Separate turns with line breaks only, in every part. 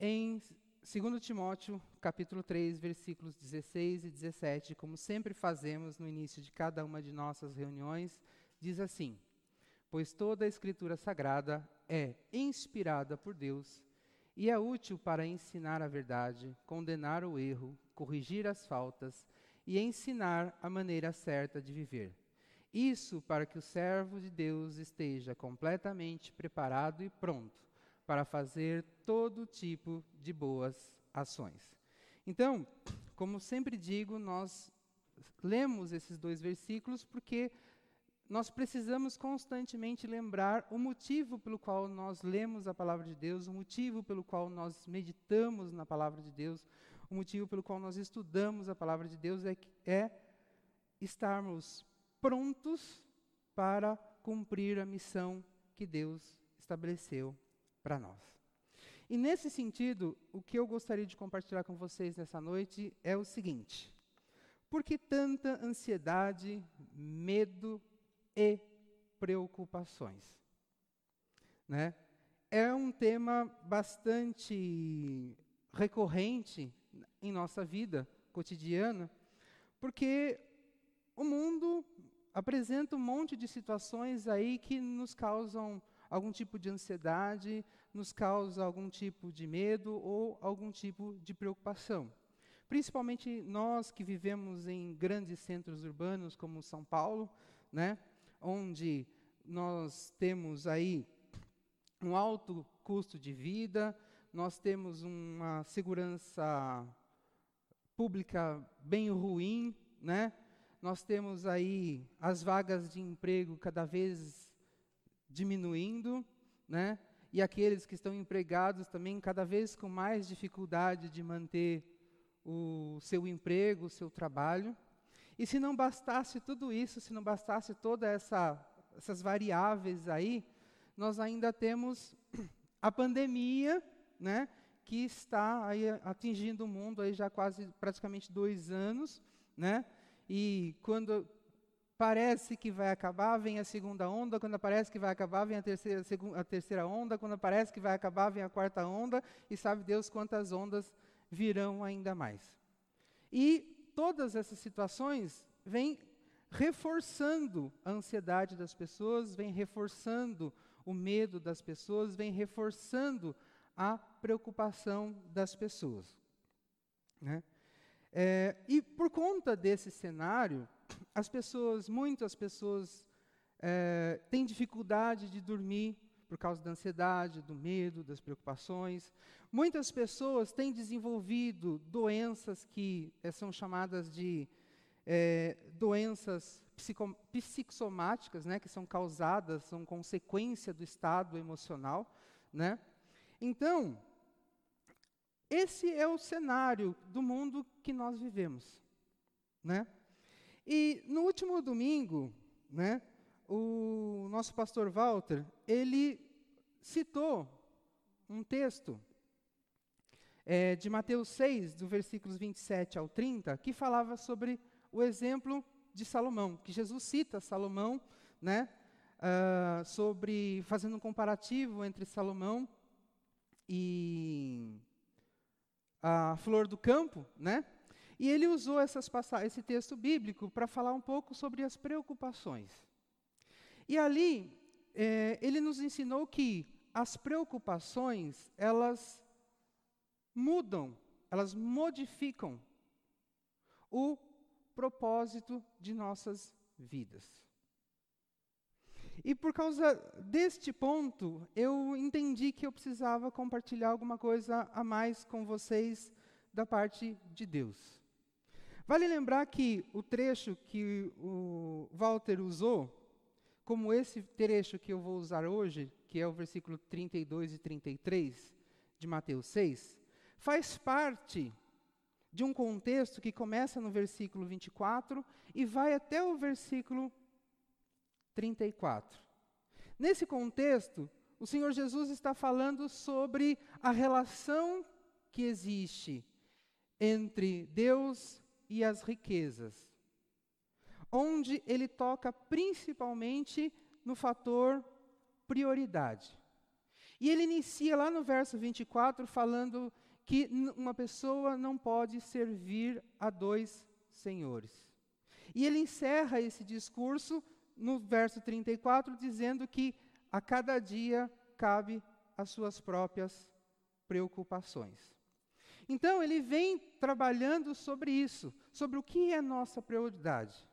em 2 Timóteo, capítulo 3, versículos 16 e 17, como sempre fazemos no início de cada uma de nossas reuniões, diz assim: Pois toda a Escritura Sagrada é inspirada por Deus e é útil para ensinar a verdade, condenar o erro, corrigir as faltas e ensinar a maneira certa de viver. Isso para que o servo de Deus esteja completamente preparado e pronto para fazer todo tipo de boas ações. Então, como sempre digo, nós lemos esses dois versículos porque nós precisamos constantemente lembrar o motivo pelo qual nós lemos a palavra de Deus, o motivo pelo qual nós meditamos na palavra de Deus, o motivo pelo qual nós estudamos a palavra de Deus é, é estarmos prontos para cumprir a missão que Deus estabeleceu para nós. E nesse sentido, o que eu gostaria de compartilhar com vocês nessa noite é o seguinte: por que tanta ansiedade, medo e preocupações? Né? É um tema bastante recorrente em nossa vida cotidiana, porque o mundo apresenta um monte de situações aí que nos causam algum tipo de ansiedade, nos causa algum tipo de medo ou algum tipo de preocupação. Principalmente nós que vivemos em grandes centros urbanos como São Paulo, né, onde nós temos aí um alto custo de vida, nós temos uma segurança pública bem ruim, né? Nós temos aí as vagas de emprego cada vez diminuindo, né? E aqueles que estão empregados também cada vez com mais dificuldade de manter o seu emprego, o seu trabalho. E se não bastasse tudo isso, se não bastasse todas essa, essas variáveis aí, nós ainda temos a pandemia, né, que está aí atingindo o mundo aí já quase praticamente dois anos, né? E quando parece que vai acabar, vem a segunda onda, quando parece que vai acabar, vem a terceira, a terceira onda, quando parece que vai acabar, vem a quarta onda, e sabe Deus quantas ondas virão ainda mais. E todas essas situações vêm reforçando a ansiedade das pessoas, vêm reforçando o medo das pessoas, vêm reforçando a preocupação das pessoas. Né? É, e por conta desse cenário, as pessoas, muitas pessoas, é, têm dificuldade de dormir por causa da ansiedade, do medo, das preocupações. Muitas pessoas têm desenvolvido doenças que é, são chamadas de é, doenças psico psicossomáticas, né, que são causadas, são consequência do estado emocional. Né? Então, esse é o cenário do mundo que nós vivemos. Né? E no último domingo, né, o nosso pastor Walter, ele citou um texto é, de Mateus 6, do versículos 27 ao 30, que falava sobre o exemplo de Salomão, que Jesus cita Salomão, né, uh, sobre fazendo um comparativo entre Salomão e a flor do campo, né? E ele usou esse texto bíblico para falar um pouco sobre as preocupações. E ali, é, ele nos ensinou que as preocupações, elas mudam, elas modificam o propósito de nossas vidas. E por causa deste ponto, eu entendi que eu precisava compartilhar alguma coisa a mais com vocês da parte de Deus. Vale lembrar que o trecho que o Walter usou, como esse trecho que eu vou usar hoje, que é o versículo 32 e 33 de Mateus 6, faz parte de um contexto que começa no versículo 24 e vai até o versículo 34. Nesse contexto, o Senhor Jesus está falando sobre a relação que existe entre Deus e as riquezas, onde ele toca principalmente no fator prioridade. E ele inicia lá no verso 24 falando que uma pessoa não pode servir a dois senhores. E ele encerra esse discurso no verso 34 dizendo que a cada dia cabe as suas próprias preocupações. Então, ele vem trabalhando sobre isso, sobre o que é nossa prioridade.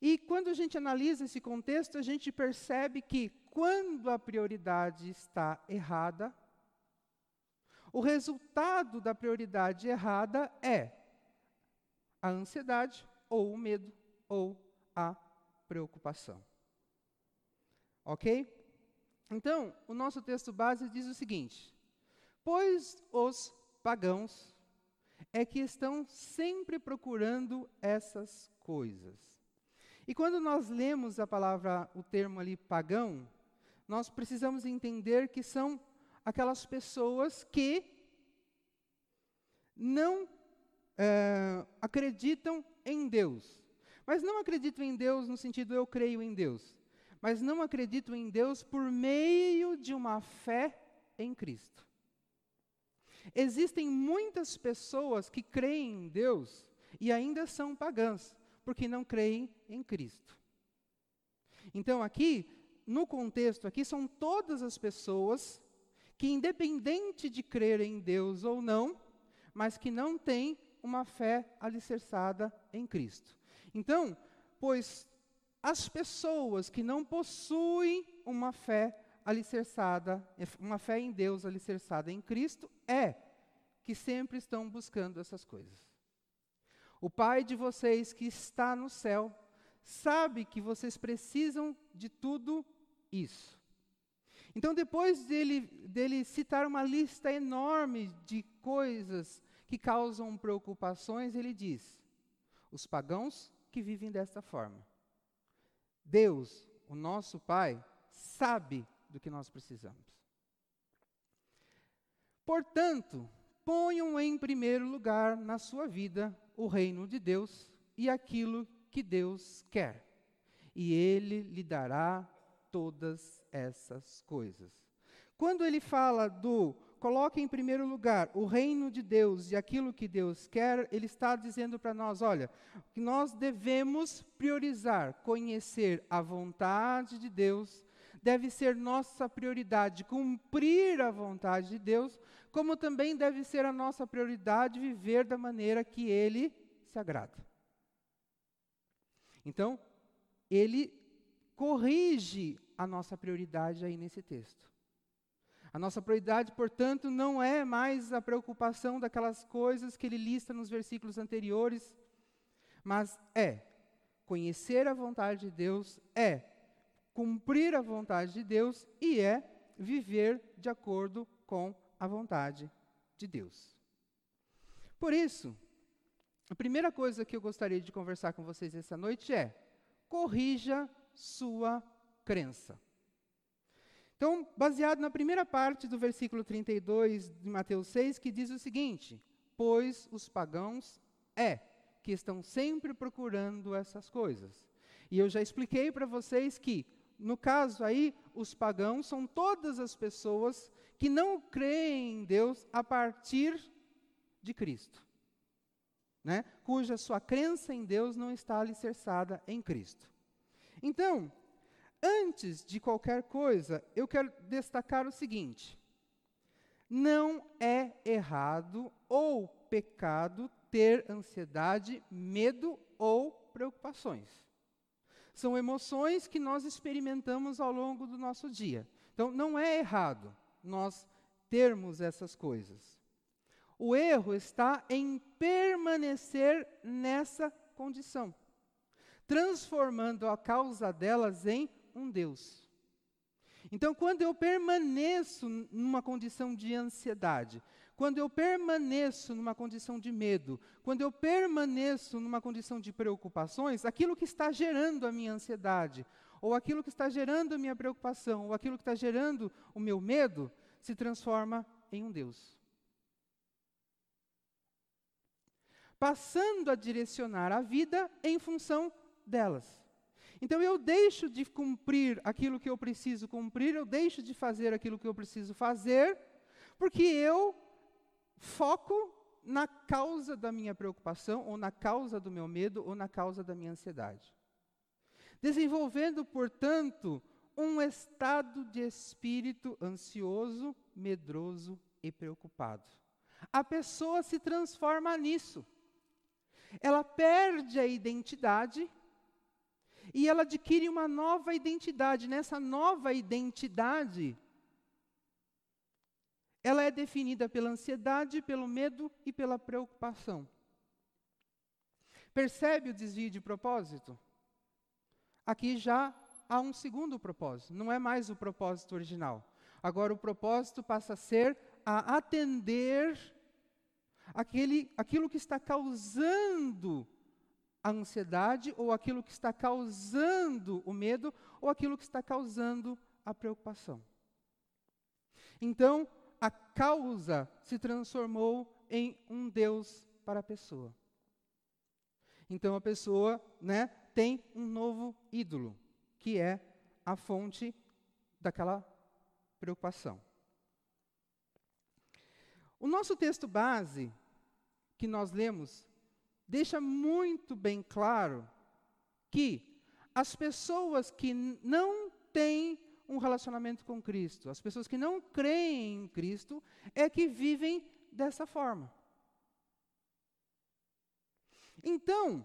E quando a gente analisa esse contexto, a gente percebe que quando a prioridade está errada, o resultado da prioridade errada é a ansiedade, ou o medo, ou a preocupação. Ok? Então, o nosso texto base diz o seguinte: Pois os pagãos é que estão sempre procurando essas coisas. E quando nós lemos a palavra, o termo ali pagão, nós precisamos entender que são aquelas pessoas que não é, acreditam em Deus. Mas não acreditam em Deus no sentido eu creio em Deus. Mas não acreditam em Deus por meio de uma fé em Cristo. Existem muitas pessoas que creem em Deus e ainda são pagãs, porque não creem em Cristo. Então, aqui, no contexto aqui, são todas as pessoas que, independente de crer em Deus ou não, mas que não têm uma fé alicerçada em Cristo. Então, pois as pessoas que não possuem uma fé alicerçada, uma fé em Deus alicerçada em Cristo, é que sempre estão buscando essas coisas. O Pai de vocês que está no céu sabe que vocês precisam de tudo isso. Então, depois dele, dele citar uma lista enorme de coisas que causam preocupações, ele diz: os pagãos que vivem desta forma. Deus, o nosso Pai, sabe do que nós precisamos. Portanto, ponham em primeiro lugar na sua vida o reino de Deus e aquilo que Deus quer, e Ele lhe dará todas essas coisas. Quando ele fala do coloque em primeiro lugar o reino de Deus e aquilo que Deus quer, ele está dizendo para nós: olha, que nós devemos priorizar conhecer a vontade de Deus, deve ser nossa prioridade cumprir a vontade de Deus, como também deve ser a nossa prioridade viver da maneira que Ele se agrada. Então, ele corrige a nossa prioridade aí nesse texto. A nossa prioridade, portanto, não é mais a preocupação daquelas coisas que ele lista nos versículos anteriores, mas é conhecer a vontade de Deus, é cumprir a vontade de Deus e é viver de acordo com a vontade de Deus. Por isso, a primeira coisa que eu gostaria de conversar com vocês essa noite é: corrija sua crença. Então, baseado na primeira parte do versículo 32 de Mateus 6, que diz o seguinte: Pois os pagãos é que estão sempre procurando essas coisas. E eu já expliquei para vocês que, no caso aí, os pagãos são todas as pessoas que não creem em Deus a partir de Cristo. Né? Cuja sua crença em Deus não está alicerçada em Cristo. Então, Antes de qualquer coisa, eu quero destacar o seguinte: não é errado ou pecado ter ansiedade, medo ou preocupações. São emoções que nós experimentamos ao longo do nosso dia. Então, não é errado nós termos essas coisas. O erro está em permanecer nessa condição, transformando a causa delas em um Deus. Então, quando eu permaneço numa condição de ansiedade, quando eu permaneço numa condição de medo, quando eu permaneço numa condição de preocupações, aquilo que está gerando a minha ansiedade, ou aquilo que está gerando a minha preocupação, ou aquilo que está gerando o meu medo, se transforma em um Deus. Passando a direcionar a vida em função delas. Então eu deixo de cumprir aquilo que eu preciso cumprir, eu deixo de fazer aquilo que eu preciso fazer, porque eu foco na causa da minha preocupação, ou na causa do meu medo, ou na causa da minha ansiedade. Desenvolvendo, portanto, um estado de espírito ansioso, medroso e preocupado. A pessoa se transforma nisso. Ela perde a identidade e ela adquire uma nova identidade. Nessa nova identidade, ela é definida pela ansiedade, pelo medo e pela preocupação. Percebe o desvio de propósito? Aqui já há um segundo propósito, não é mais o propósito original. Agora o propósito passa a ser a atender aquele, aquilo que está causando a ansiedade, ou aquilo que está causando o medo, ou aquilo que está causando a preocupação. Então, a causa se transformou em um Deus para a pessoa. Então a pessoa, né, tem um novo ídolo, que é a fonte daquela preocupação. O nosso texto base que nós lemos deixa muito bem claro que as pessoas que não têm um relacionamento com Cristo, as pessoas que não creem em Cristo, é que vivem dessa forma. Então,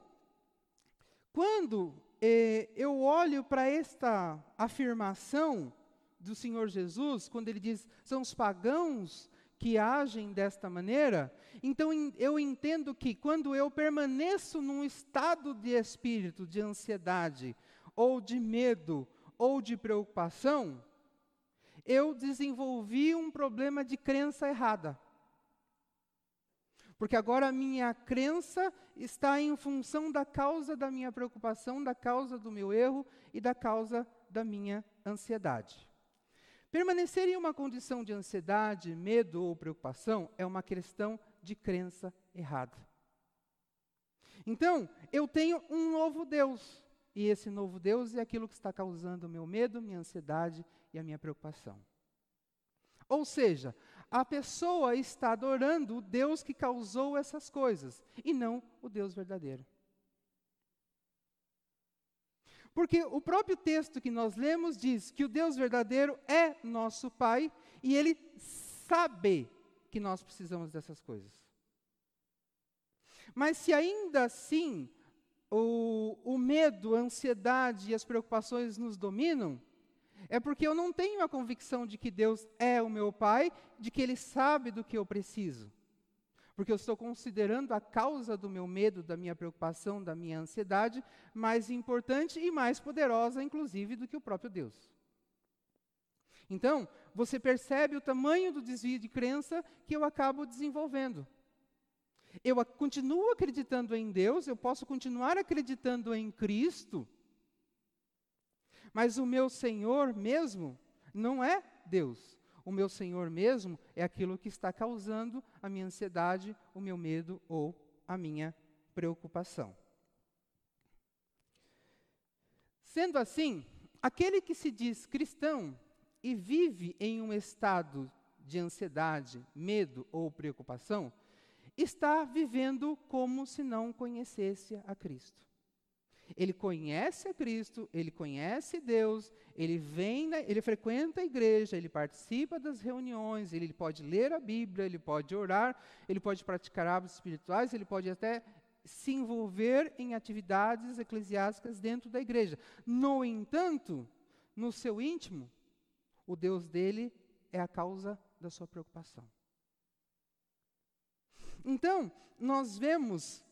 quando eh, eu olho para esta afirmação do Senhor Jesus, quando ele diz, são os pagãos que agem desta maneira, então eu entendo que quando eu permaneço num estado de espírito, de ansiedade, ou de medo, ou de preocupação, eu desenvolvi um problema de crença errada. Porque agora a minha crença está em função da causa da minha preocupação, da causa do meu erro e da causa da minha ansiedade. Permanecer em uma condição de ansiedade, medo ou preocupação é uma questão de crença errada. Então, eu tenho um novo Deus, e esse novo Deus é aquilo que está causando o meu medo, minha ansiedade e a minha preocupação. Ou seja, a pessoa está adorando o Deus que causou essas coisas, e não o Deus verdadeiro. Porque o próprio texto que nós lemos diz que o Deus verdadeiro é nosso Pai e ele sabe que nós precisamos dessas coisas. Mas se ainda assim o, o medo, a ansiedade e as preocupações nos dominam, é porque eu não tenho a convicção de que Deus é o meu Pai, de que Ele sabe do que eu preciso porque eu estou considerando a causa do meu medo, da minha preocupação, da minha ansiedade, mais importante e mais poderosa, inclusive, do que o próprio Deus. Então, você percebe o tamanho do desvio de crença que eu acabo desenvolvendo. Eu continuo acreditando em Deus, eu posso continuar acreditando em Cristo, mas o meu Senhor mesmo não é Deus. O meu Senhor mesmo é aquilo que está causando a minha ansiedade, o meu medo ou a minha preocupação. Sendo assim, aquele que se diz cristão e vive em um estado de ansiedade, medo ou preocupação, está vivendo como se não conhecesse a Cristo. Ele conhece a Cristo, ele conhece Deus, ele vem, ele frequenta a igreja, ele participa das reuniões, ele pode ler a Bíblia, ele pode orar, ele pode praticar hábitos espirituais, ele pode até se envolver em atividades eclesiásticas dentro da igreja. No entanto, no seu íntimo, o Deus dele é a causa da sua preocupação. Então, nós vemos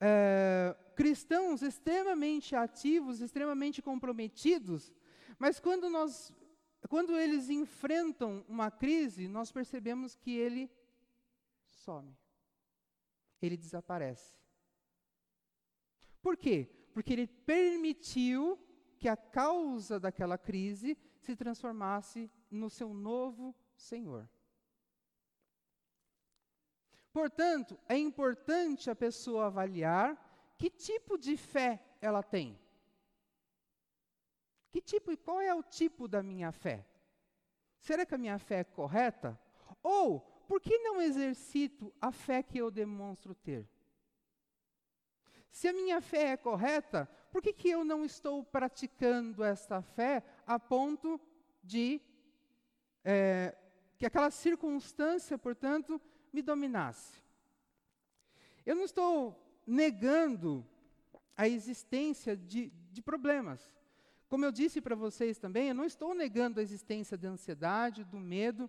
é, cristãos extremamente ativos, extremamente comprometidos, mas quando nós quando eles enfrentam uma crise, nós percebemos que ele some. Ele desaparece. Por quê? Porque ele permitiu que a causa daquela crise se transformasse no seu novo Senhor. Portanto, é importante a pessoa avaliar que tipo de fé ela tem. Que tipo e qual é o tipo da minha fé? Será que a minha fé é correta? Ou por que não exercito a fé que eu demonstro ter? Se a minha fé é correta, por que, que eu não estou praticando esta fé a ponto de é, que aquela circunstância, portanto, me dominasse? Eu não estou negando a existência de, de problemas. Como eu disse para vocês também, eu não estou negando a existência da ansiedade, do medo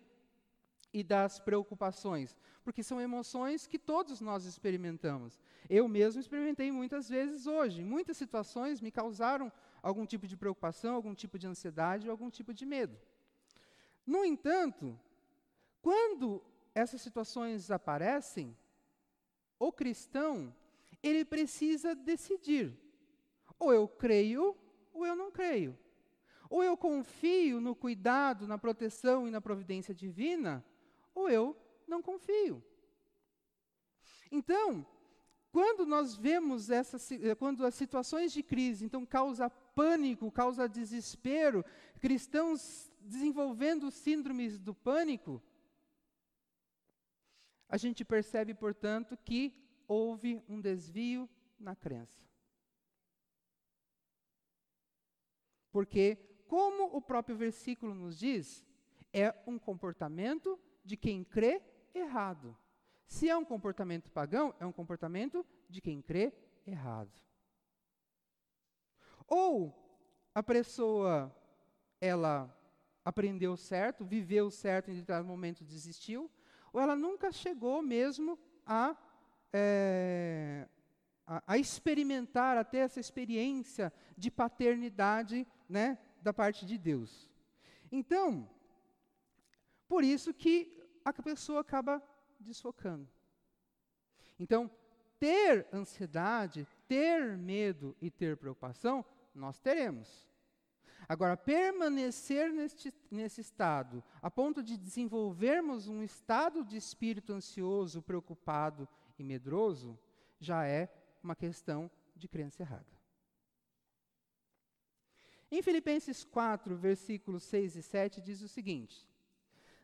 e das preocupações, porque são emoções que todos nós experimentamos. Eu mesmo experimentei muitas vezes hoje. Muitas situações me causaram algum tipo de preocupação, algum tipo de ansiedade ou algum tipo de medo. No entanto, quando essas situações aparecem, o cristão, ele precisa decidir. Ou eu creio, ou eu não creio. Ou eu confio no cuidado, na proteção e na providência divina, ou eu não confio. Então, quando nós vemos essas, eh, quando as situações de crise, então causa pânico, causa desespero, cristãos desenvolvendo síndromes do pânico, a gente percebe, portanto, que houve um desvio na crença. Porque, como o próprio versículo nos diz, é um comportamento de quem crê errado. Se é um comportamento pagão, é um comportamento de quem crê errado. Ou a pessoa, ela aprendeu certo, viveu certo em determinado momento desistiu, ou ela nunca chegou mesmo a, é, a, a, experimentar, a ter essa experiência de paternidade né, da parte de Deus. Então, por isso que a pessoa acaba desfocando. Então, ter ansiedade, ter medo e ter preocupação, nós teremos. Agora, permanecer neste, nesse estado, a ponto de desenvolvermos um estado de espírito ansioso, preocupado e medroso, já é uma questão de crença errada. Em Filipenses 4, versículos 6 e 7, diz o seguinte: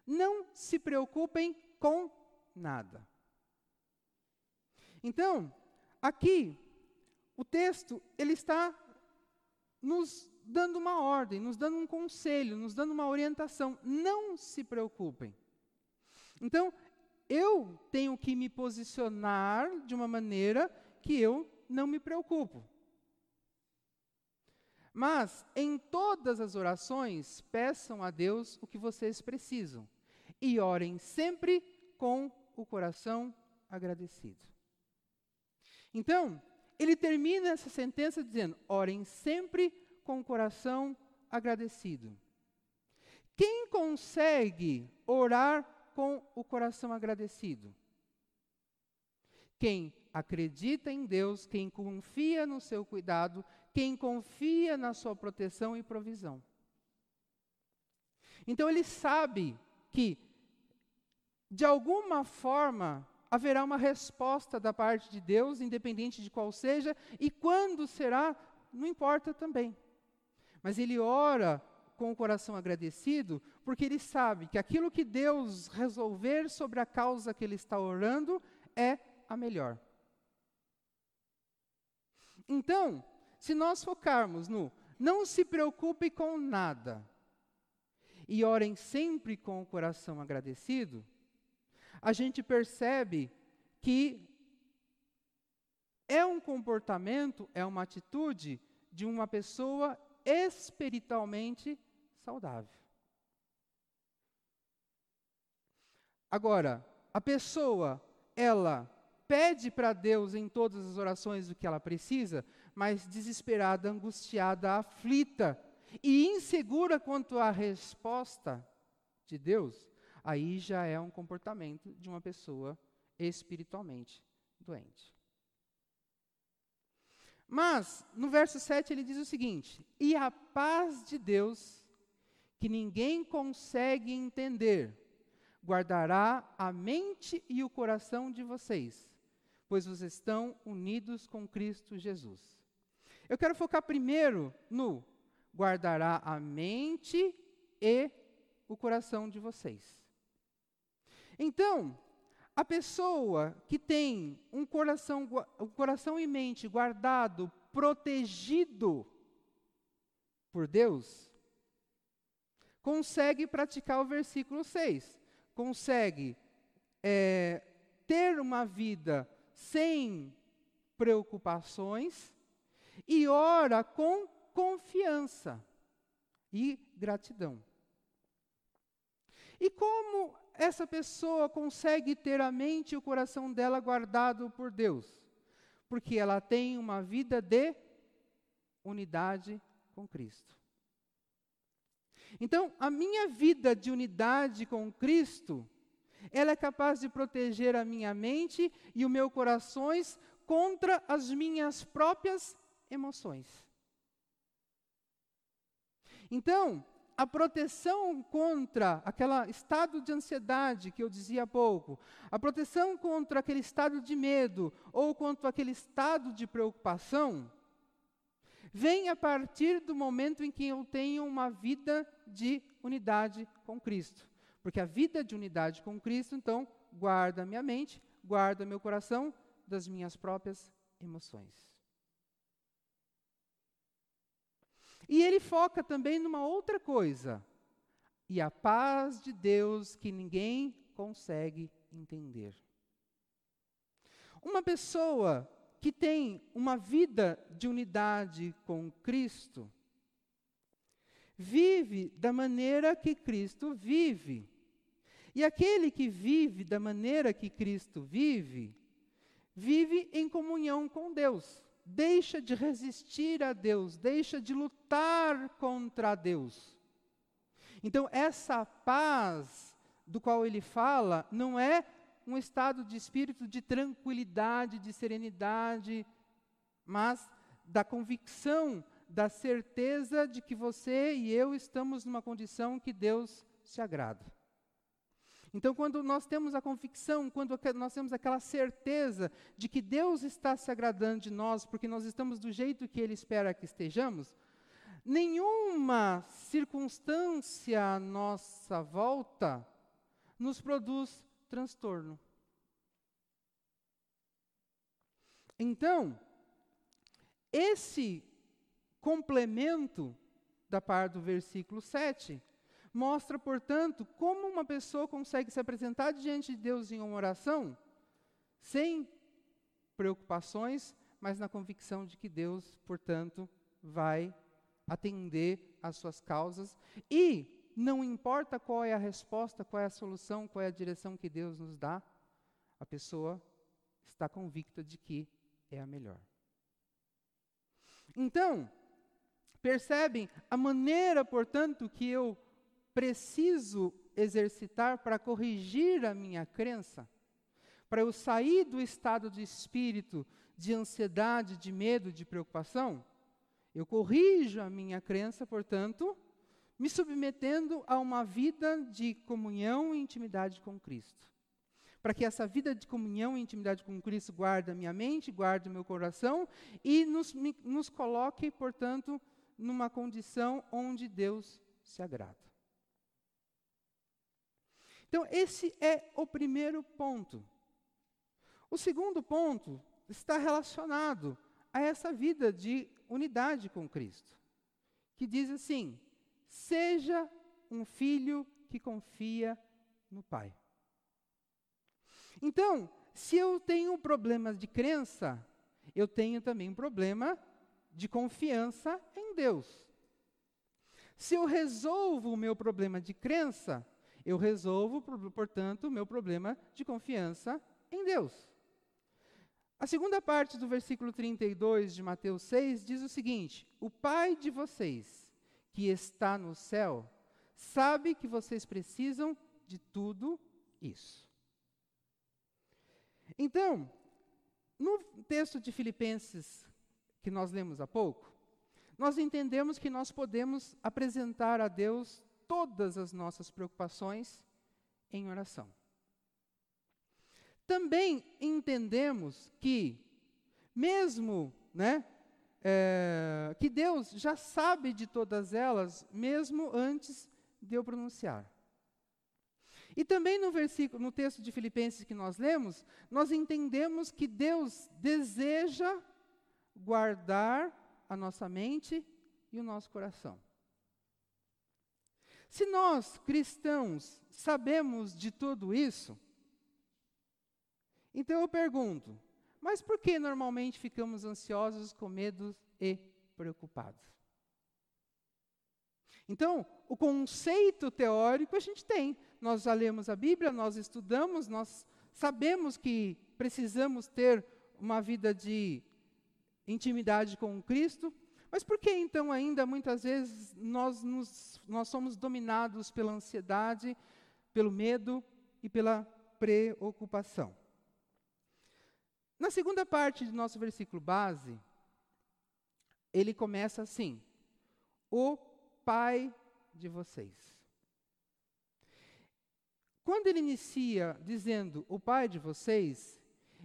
Não se preocupem com nada. Então, aqui, o texto, ele está nos dando uma ordem, nos dando um conselho, nos dando uma orientação. Não se preocupem. Então, eu tenho que me posicionar de uma maneira que eu não me preocupo. Mas, em todas as orações, peçam a Deus o que vocês precisam. E orem sempre com o coração agradecido. Então, ele termina essa sentença dizendo: orem sempre com o coração agradecido. Quem consegue orar com o coração agradecido? Quem acredita em Deus, quem confia no seu cuidado, quem confia na sua proteção e provisão. Então ele sabe que, de alguma forma, haverá uma resposta da parte de Deus, independente de qual seja, e quando será, não importa também. Mas ele ora com o coração agradecido, porque ele sabe que aquilo que Deus resolver sobre a causa que ele está orando é a melhor. Então, se nós focarmos no não se preocupe com nada e orem sempre com o coração agradecido, a gente percebe que é um comportamento, é uma atitude de uma pessoa espiritualmente saudável. Agora, a pessoa, ela pede para Deus em todas as orações o que ela precisa, mas desesperada, angustiada, aflita e insegura quanto à resposta de Deus, aí já é um comportamento de uma pessoa espiritualmente doente. Mas, no verso 7, ele diz o seguinte: E a paz de Deus, que ninguém consegue entender, guardará a mente e o coração de vocês, pois vocês estão unidos com Cristo Jesus. Eu quero focar primeiro no guardará a mente e o coração de vocês. Então, a pessoa que tem um coração, um coração e mente guardado, protegido por Deus, consegue praticar o versículo 6. Consegue é, ter uma vida sem preocupações e ora com confiança e gratidão. E como essa pessoa consegue ter a mente e o coração dela guardado por Deus? Porque ela tem uma vida de unidade com Cristo. Então, a minha vida de unidade com Cristo, ela é capaz de proteger a minha mente e o meu corações contra as minhas próprias emoções. Então, a proteção contra aquele estado de ansiedade que eu dizia há pouco, a proteção contra aquele estado de medo ou contra aquele estado de preocupação, vem a partir do momento em que eu tenho uma vida de unidade com Cristo. Porque a vida de unidade com Cristo, então, guarda minha mente, guarda meu coração das minhas próprias emoções. E ele foca também numa outra coisa. E a paz de Deus que ninguém consegue entender. Uma pessoa que tem uma vida de unidade com Cristo, vive da maneira que Cristo vive. E aquele que vive da maneira que Cristo vive, vive em comunhão com Deus. Deixa de resistir a Deus, deixa de lutar contra Deus. Então, essa paz do qual ele fala não é um estado de espírito de tranquilidade, de serenidade, mas da convicção, da certeza de que você e eu estamos numa condição que Deus se agrada. Então, quando nós temos a convicção, quando nós temos aquela certeza de que Deus está se agradando de nós, porque nós estamos do jeito que Ele espera que estejamos, nenhuma circunstância à nossa volta nos produz transtorno. Então, esse complemento da parte do versículo 7 mostra, portanto, como uma pessoa consegue se apresentar diante de Deus em uma oração sem preocupações, mas na convicção de que Deus, portanto, vai atender às suas causas e não importa qual é a resposta, qual é a solução, qual é a direção que Deus nos dá, a pessoa está convicta de que é a melhor. Então, percebem a maneira, portanto, que eu preciso exercitar para corrigir a minha crença? Para eu sair do estado de espírito de ansiedade, de medo, de preocupação? Eu corrijo a minha crença, portanto, me submetendo a uma vida de comunhão e intimidade com Cristo. Para que essa vida de comunhão e intimidade com Cristo guarde a minha mente, guarde o meu coração e nos, me, nos coloque, portanto, numa condição onde Deus se agrada. Então, esse é o primeiro ponto. O segundo ponto está relacionado a essa vida de unidade com Cristo, que diz assim: Seja um filho que confia no Pai. Então, se eu tenho um problema de crença, eu tenho também um problema de confiança em Deus. Se eu resolvo o meu problema de crença, eu resolvo, portanto, o meu problema de confiança em Deus. A segunda parte do versículo 32 de Mateus 6 diz o seguinte: O Pai de vocês que está no céu sabe que vocês precisam de tudo isso. Então, no texto de Filipenses que nós lemos há pouco, nós entendemos que nós podemos apresentar a Deus todas as nossas preocupações em oração. Também entendemos que, mesmo né, é, que Deus já sabe de todas elas, mesmo antes de eu pronunciar. E também no versículo, no texto de Filipenses que nós lemos, nós entendemos que Deus deseja guardar a nossa mente e o nosso coração. Se nós, cristãos, sabemos de tudo isso, então eu pergunto: mas por que normalmente ficamos ansiosos, com medo e preocupados? Então, o conceito teórico a gente tem. Nós já lemos a Bíblia, nós estudamos, nós sabemos que precisamos ter uma vida de intimidade com Cristo, mas por que então ainda muitas vezes nós, nos, nós somos dominados pela ansiedade, pelo medo e pela preocupação? Na segunda parte do nosso versículo base, ele começa assim: O Pai de vocês. Quando ele inicia dizendo o Pai de vocês,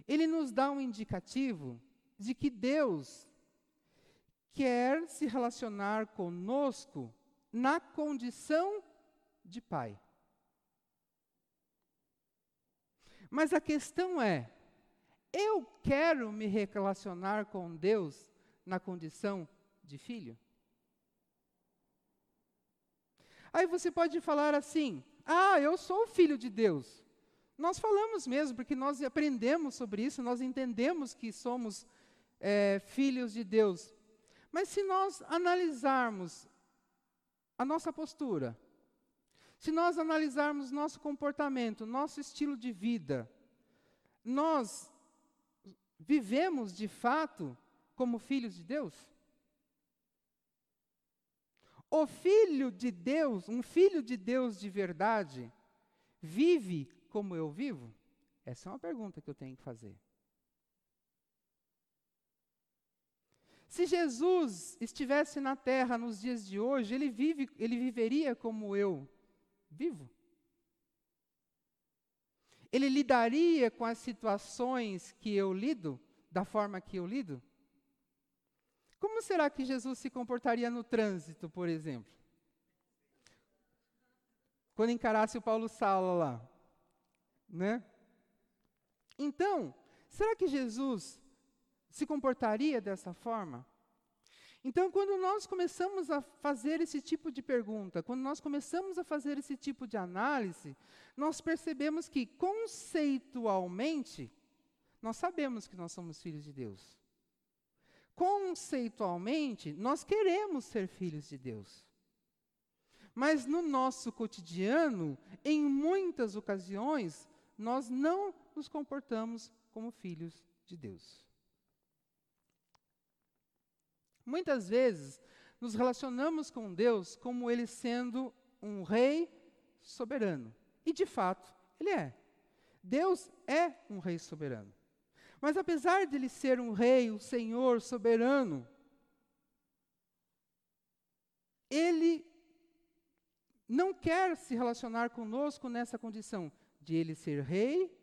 ele nos dá um indicativo de que Deus quer se relacionar conosco na condição de Pai. Mas a questão é: eu quero me relacionar com Deus na condição de filho? Aí você pode falar assim: ah, eu sou filho de Deus. Nós falamos mesmo, porque nós aprendemos sobre isso, nós entendemos que somos é, filhos de Deus. Mas se nós analisarmos a nossa postura, se nós analisarmos nosso comportamento, nosso estilo de vida, nós vivemos de fato como filhos de Deus? O filho de Deus, um filho de Deus de verdade, vive como eu vivo? Essa é uma pergunta que eu tenho que fazer. Se Jesus estivesse na terra nos dias de hoje, ele, vive, ele viveria como eu vivo? Ele lidaria com as situações que eu lido da forma que eu lido? Como será que Jesus se comportaria no trânsito, por exemplo? Quando encarasse o Paulo Sala lá, né? Então, será que Jesus se comportaria dessa forma? Então, quando nós começamos a fazer esse tipo de pergunta, quando nós começamos a fazer esse tipo de análise, nós percebemos que, conceitualmente, nós sabemos que nós somos filhos de Deus. Conceitualmente, nós queremos ser filhos de Deus. Mas no nosso cotidiano, em muitas ocasiões, nós não nos comportamos como filhos de Deus. Muitas vezes, nos relacionamos com Deus como Ele sendo um rei soberano. E, de fato, Ele é. Deus é um rei soberano. Mas apesar de ele ser um rei, um senhor soberano, ele não quer se relacionar conosco nessa condição de ele ser rei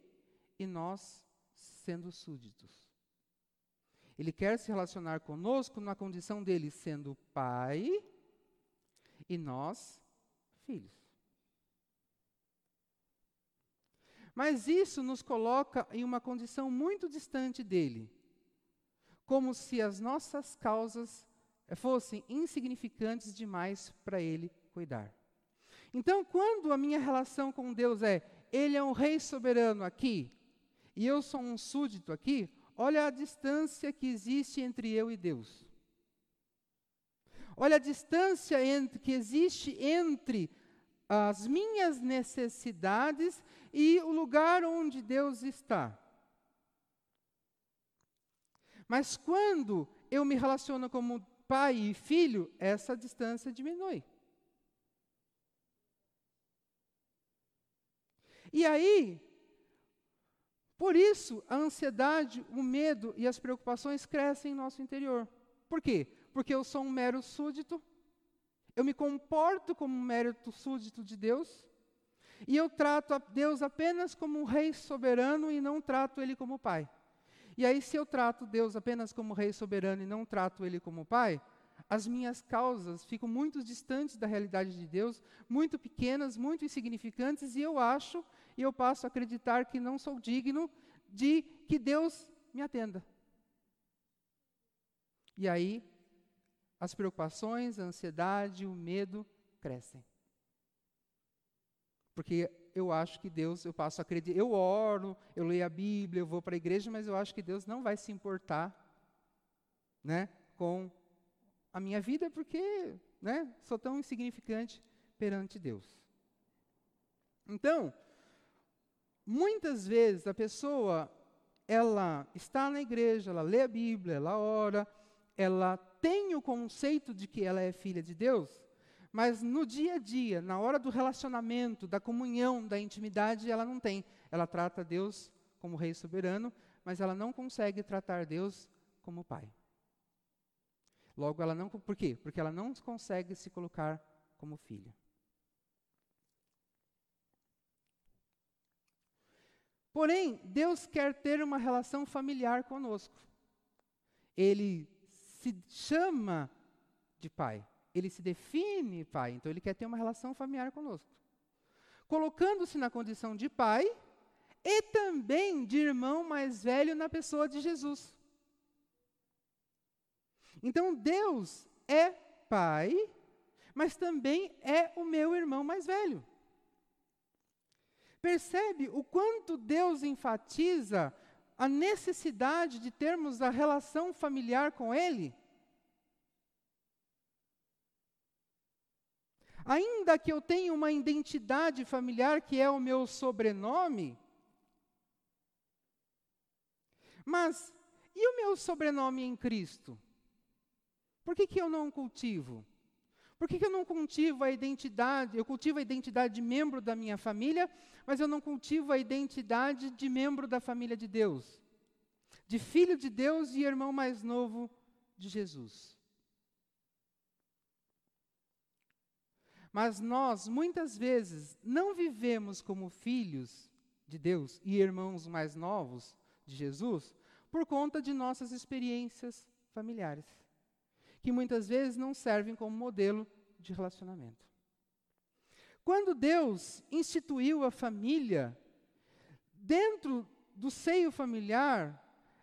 e nós sendo súditos. Ele quer se relacionar conosco na condição dele sendo pai e nós filhos. Mas isso nos coloca em uma condição muito distante dele, como se as nossas causas fossem insignificantes demais para ele cuidar. Então, quando a minha relação com Deus é, ele é um rei soberano aqui, e eu sou um súdito aqui, olha a distância que existe entre eu e Deus. Olha a distância entre, que existe entre as minhas necessidades e o lugar onde Deus está. Mas quando eu me relaciono como pai e filho, essa distância diminui. E aí, por isso, a ansiedade, o medo e as preocupações crescem em nosso interior. Por quê? Porque eu sou um mero súdito eu me comporto como um mérito súdito de Deus, e eu trato a Deus apenas como um rei soberano e não trato ele como pai. E aí, se eu trato Deus apenas como Rei soberano e não trato Ele como Pai, as minhas causas ficam muito distantes da realidade de Deus, muito pequenas, muito insignificantes, e eu acho e eu passo a acreditar que não sou digno de que Deus me atenda. E aí, as preocupações, a ansiedade, o medo crescem. Porque eu acho que Deus, eu passo a acreditar, eu oro, eu leio a Bíblia, eu vou para a igreja, mas eu acho que Deus não vai se importar, né, com a minha vida, porque, né, sou tão insignificante perante Deus. Então, muitas vezes a pessoa, ela está na igreja, ela lê a Bíblia, ela ora, ela tem o conceito de que ela é filha de Deus, mas no dia a dia, na hora do relacionamento, da comunhão, da intimidade, ela não tem. Ela trata Deus como rei soberano, mas ela não consegue tratar Deus como pai. Logo, ela não. Por quê? Porque ela não consegue se colocar como filha. Porém, Deus quer ter uma relação familiar conosco. Ele se chama de pai. Ele se define pai. Então, ele quer ter uma relação familiar conosco. Colocando-se na condição de pai e também de irmão mais velho na pessoa de Jesus. Então, Deus é pai, mas também é o meu irmão mais velho. Percebe o quanto Deus enfatiza a necessidade de termos a relação familiar com Ele? Ainda que eu tenha uma identidade familiar que é o meu sobrenome, mas e o meu sobrenome em Cristo? Por que, que eu não cultivo? Por que, que eu não cultivo a identidade? Eu cultivo a identidade de membro da minha família, mas eu não cultivo a identidade de membro da família de Deus, de filho de Deus e irmão mais novo de Jesus. Mas nós, muitas vezes, não vivemos como filhos de Deus e irmãos mais novos de Jesus por conta de nossas experiências familiares que muitas vezes não servem como modelo de relacionamento. Quando Deus instituiu a família, dentro do seio familiar,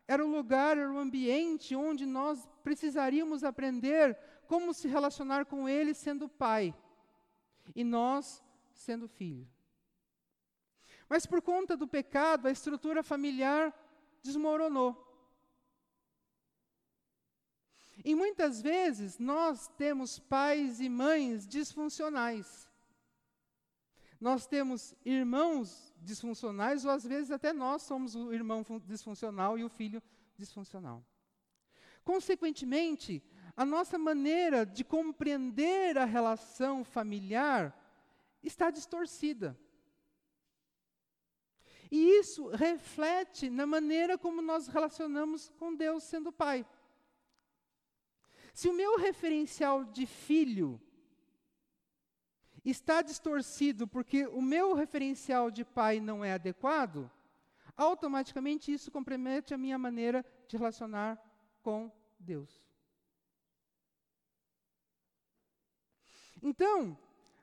era o lugar, era o ambiente onde nós precisaríamos aprender como se relacionar com Ele sendo pai e nós sendo filho. Mas por conta do pecado, a estrutura familiar desmoronou. E muitas vezes nós temos pais e mães disfuncionais. Nós temos irmãos disfuncionais, ou às vezes até nós somos o irmão disfuncional e o filho disfuncional. Consequentemente, a nossa maneira de compreender a relação familiar está distorcida. E isso reflete na maneira como nós relacionamos com Deus sendo Pai. Se o meu referencial de filho está distorcido porque o meu referencial de pai não é adequado, automaticamente isso compromete a minha maneira de relacionar com Deus. Então,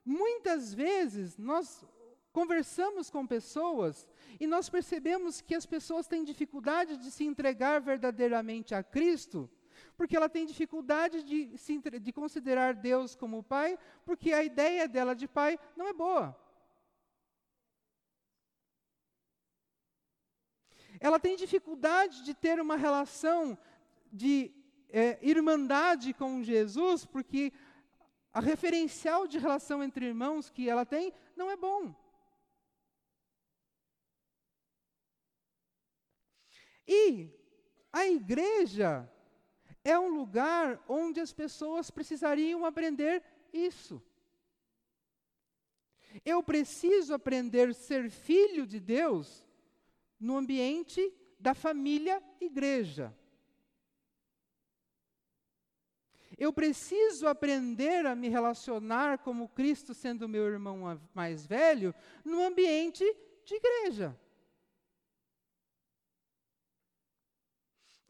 muitas vezes nós conversamos com pessoas e nós percebemos que as pessoas têm dificuldade de se entregar verdadeiramente a Cristo porque ela tem dificuldade de, de considerar Deus como pai, porque a ideia dela de pai não é boa. Ela tem dificuldade de ter uma relação de é, irmandade com Jesus, porque a referencial de relação entre irmãos que ela tem não é bom. E a igreja é um lugar onde as pessoas precisariam aprender isso. Eu preciso aprender a ser filho de Deus no ambiente da família igreja. Eu preciso aprender a me relacionar como Cristo sendo meu irmão mais velho no ambiente de igreja.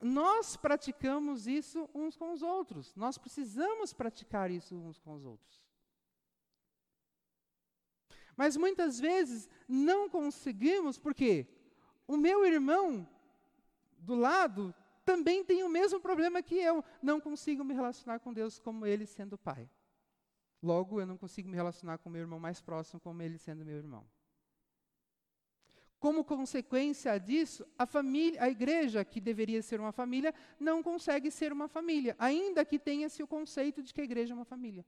Nós praticamos isso uns com os outros. Nós precisamos praticar isso uns com os outros. Mas muitas vezes não conseguimos, porque o meu irmão do lado também tem o mesmo problema que eu. Não consigo me relacionar com Deus como ele sendo pai. Logo, eu não consigo me relacionar com meu irmão mais próximo como ele sendo meu irmão. Como consequência disso, a família, a igreja, que deveria ser uma família, não consegue ser uma família, ainda que tenha-se o conceito de que a igreja é uma família.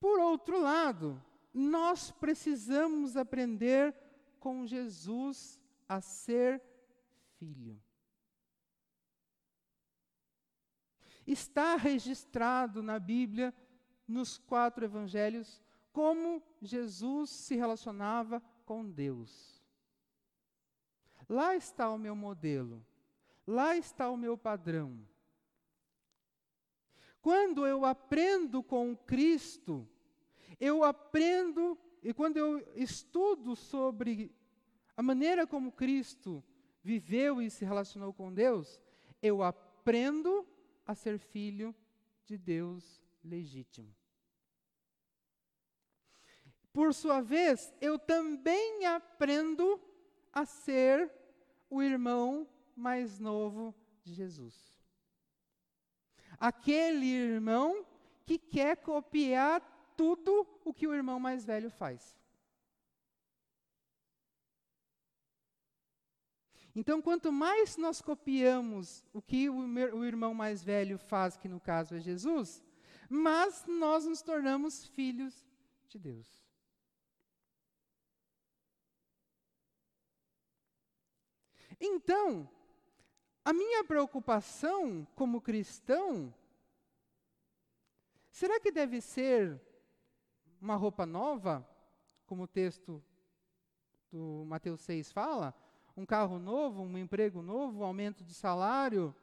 Por outro lado, nós precisamos aprender com Jesus a ser filho. Está registrado na Bíblia, nos quatro evangelhos, como Jesus se relacionava com Deus. Lá está o meu modelo, lá está o meu padrão. Quando eu aprendo com Cristo, eu aprendo, e quando eu estudo sobre a maneira como Cristo viveu e se relacionou com Deus, eu aprendo a ser filho de Deus legítimo. Por sua vez, eu também aprendo a ser o irmão mais novo de Jesus aquele irmão que quer copiar tudo o que o irmão mais velho faz. Então, quanto mais nós copiamos o que o, irmão mais velho faz, que no caso é Jesus, mais nós nos tornamos filhos de Deus. Então, a minha preocupação como cristão, será que deve ser uma roupa nova, como o texto do Mateus 6 fala? Um carro novo, um emprego novo, um aumento de salário?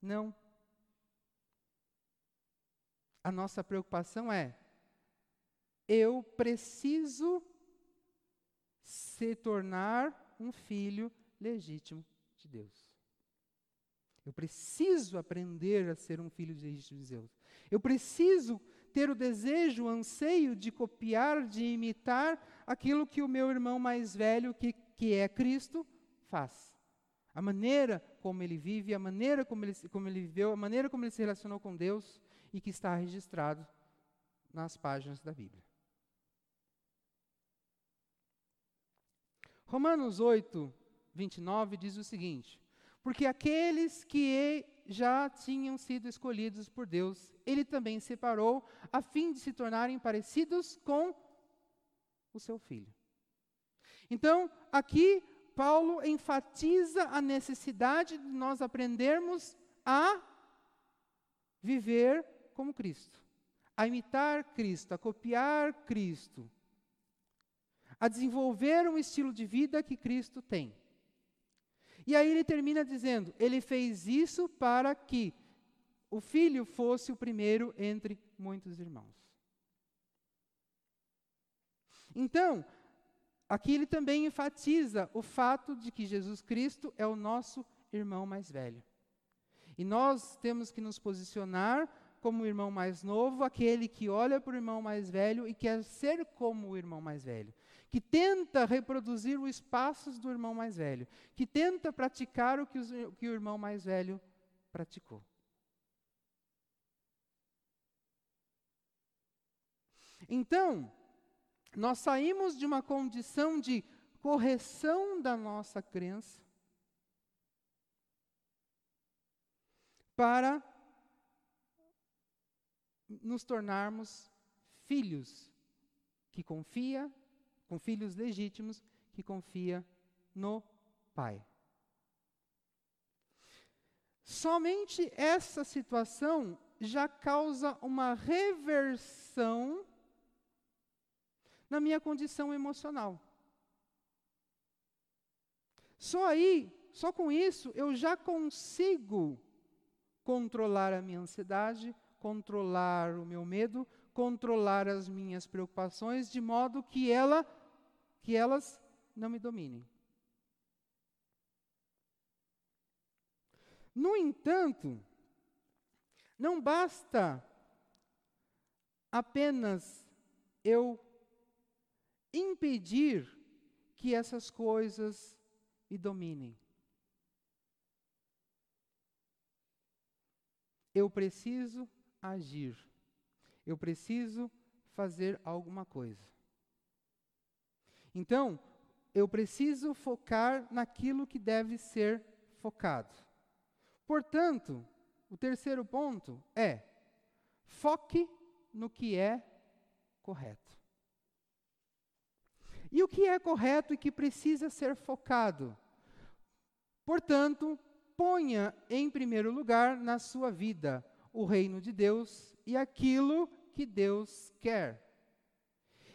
Não. A nossa preocupação é: eu preciso se tornar um filho legítimo de Deus. Eu preciso aprender a ser um filho de Deus. Eu preciso ter o desejo, o anseio de copiar, de imitar aquilo que o meu irmão mais velho, que, que é Cristo, faz. A maneira como ele vive, a maneira como ele, como ele viveu, a maneira como ele se relacionou com Deus e que está registrado nas páginas da Bíblia. Romanos 8, 29 diz o seguinte: porque aqueles que já tinham sido escolhidos por Deus, ele também separou, a fim de se tornarem parecidos com o seu filho. Então, aqui, Paulo enfatiza a necessidade de nós aprendermos a viver como Cristo, a imitar Cristo, a copiar Cristo, a desenvolver um estilo de vida que Cristo tem. E aí ele termina dizendo: ele fez isso para que o filho fosse o primeiro entre muitos irmãos. Então, aqui ele também enfatiza o fato de que Jesus Cristo é o nosso irmão mais velho. E nós temos que nos posicionar como o irmão mais novo, aquele que olha para o irmão mais velho e quer ser como o irmão mais velho que tenta reproduzir os passos do irmão mais velho, que tenta praticar o que, os, o que o irmão mais velho praticou. Então, nós saímos de uma condição de correção da nossa crença para nos tornarmos filhos que confia com filhos legítimos que confia no pai. Somente essa situação já causa uma reversão na minha condição emocional. Só aí, só com isso, eu já consigo controlar a minha ansiedade, controlar o meu medo, controlar as minhas preocupações, de modo que ela que elas não me dominem. No entanto, não basta apenas eu impedir que essas coisas me dominem. Eu preciso agir. Eu preciso fazer alguma coisa. Então, eu preciso focar naquilo que deve ser focado. Portanto, o terceiro ponto é: foque no que é correto. E o que é correto e que precisa ser focado? Portanto, ponha em primeiro lugar na sua vida o reino de Deus e aquilo que Deus quer.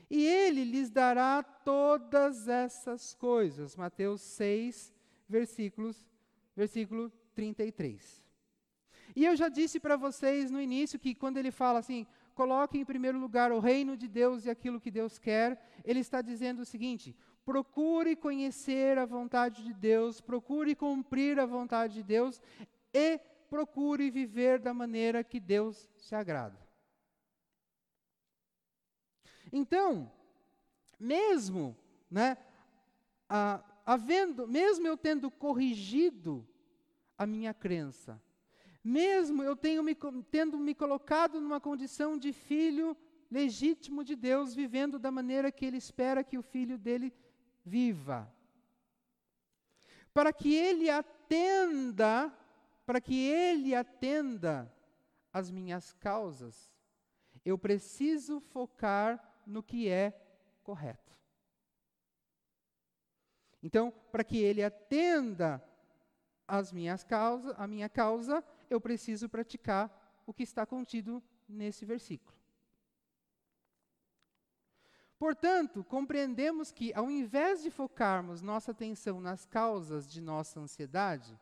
E ele lhes dará todas essas coisas. Mateus 6, versículos, versículo 33. E eu já disse para vocês no início que quando ele fala assim, coloque em primeiro lugar o reino de Deus e aquilo que Deus quer, ele está dizendo o seguinte: procure conhecer a vontade de Deus, procure cumprir a vontade de Deus e procure viver da maneira que Deus se agrada. Então, mesmo, né, a, havendo, mesmo eu tendo corrigido a minha crença, mesmo eu me, tendo me colocado numa condição de filho legítimo de Deus, vivendo da maneira que Ele espera que o filho dele viva, para que Ele atenda, para que Ele atenda as minhas causas, eu preciso focar no que é correto. Então, para que ele atenda as minhas causas, a minha causa, eu preciso praticar o que está contido nesse versículo. Portanto, compreendemos que, ao invés de focarmos nossa atenção nas causas de nossa ansiedade,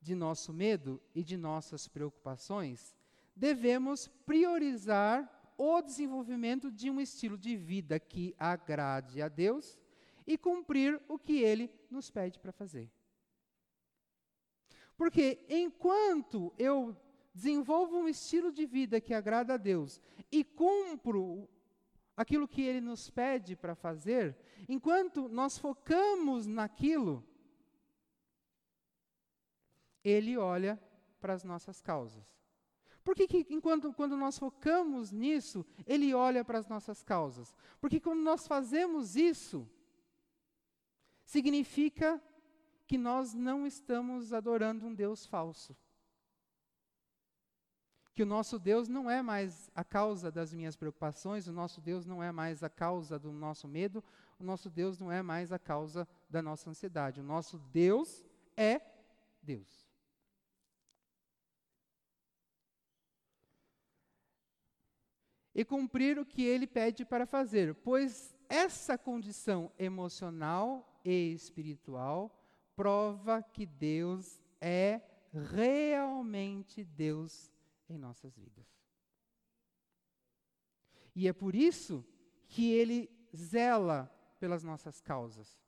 de nosso medo e de nossas preocupações, devemos priorizar o desenvolvimento de um estilo de vida que agrade a Deus e cumprir o que Ele nos pede para fazer. Porque enquanto eu desenvolvo um estilo de vida que agrada a Deus e cumpro aquilo que Ele nos pede para fazer, enquanto nós focamos naquilo, Ele olha para as nossas causas. Por que, que enquanto, quando nós focamos nisso, Ele olha para as nossas causas? Porque quando nós fazemos isso, significa que nós não estamos adorando um Deus falso. Que o nosso Deus não é mais a causa das minhas preocupações, o nosso Deus não é mais a causa do nosso medo, o nosso Deus não é mais a causa da nossa ansiedade. O nosso Deus é Deus. E cumprir o que ele pede para fazer, pois essa condição emocional e espiritual prova que Deus é realmente Deus em nossas vidas. E é por isso que Ele zela pelas nossas causas.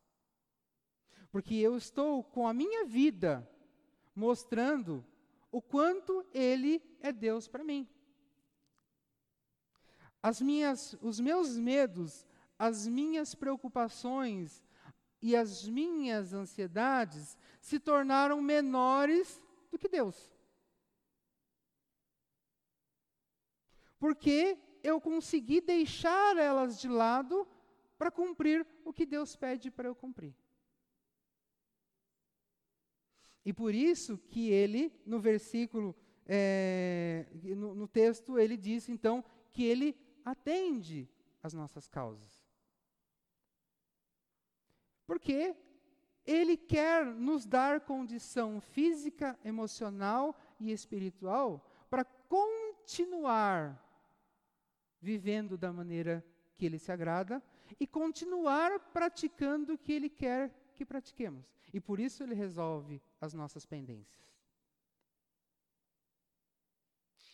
Porque eu estou com a minha vida mostrando o quanto Ele é Deus para mim. As minhas, os meus medos, as minhas preocupações, e as minhas ansiedades se tornaram menores do que Deus. Porque eu consegui deixar elas de lado para cumprir o que Deus pede para eu cumprir. E por isso que ele, no versículo, é, no, no texto, ele diz então que ele atende às nossas causas. Porque Ele quer nos dar condição física, emocional e espiritual para continuar vivendo da maneira que Ele se agrada e continuar praticando o que Ele quer que pratiquemos. E por isso Ele resolve as nossas pendências.